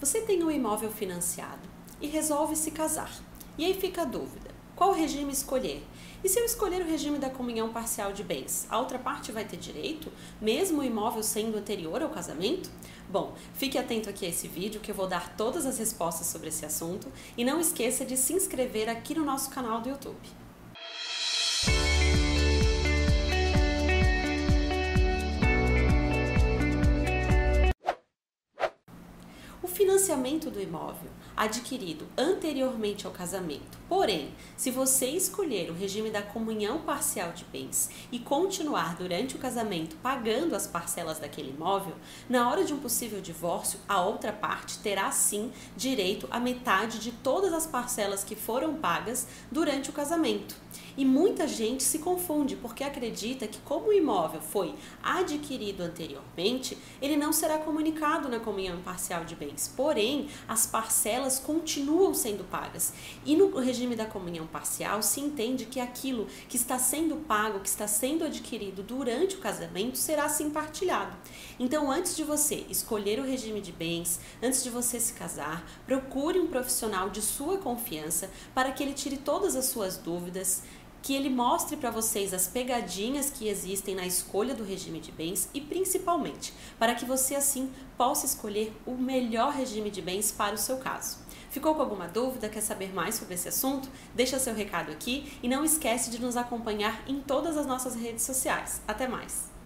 Você tem um imóvel financiado e resolve se casar. E aí fica a dúvida: qual regime escolher? E se eu escolher o regime da comunhão parcial de bens, a outra parte vai ter direito, mesmo o imóvel sendo anterior ao casamento? Bom, fique atento aqui a esse vídeo que eu vou dar todas as respostas sobre esse assunto e não esqueça de se inscrever aqui no nosso canal do YouTube. Financiamento do imóvel adquirido anteriormente ao casamento. Porém, se você escolher o regime da comunhão parcial de bens e continuar durante o casamento pagando as parcelas daquele imóvel, na hora de um possível divórcio, a outra parte terá sim direito à metade de todas as parcelas que foram pagas durante o casamento. E muita gente se confunde porque acredita que, como o imóvel foi adquirido anteriormente, ele não será comunicado na comunhão parcial de bens. Porém, as parcelas continuam sendo pagas. E no regime da comunhão parcial se entende que aquilo que está sendo pago, que está sendo adquirido durante o casamento, será assim partilhado. Então, antes de você escolher o regime de bens, antes de você se casar, procure um profissional de sua confiança para que ele tire todas as suas dúvidas que ele mostre para vocês as pegadinhas que existem na escolha do regime de bens e principalmente para que você assim possa escolher o melhor regime de bens para o seu caso. Ficou com alguma dúvida? Quer saber mais sobre esse assunto? Deixa seu recado aqui e não esquece de nos acompanhar em todas as nossas redes sociais. Até mais!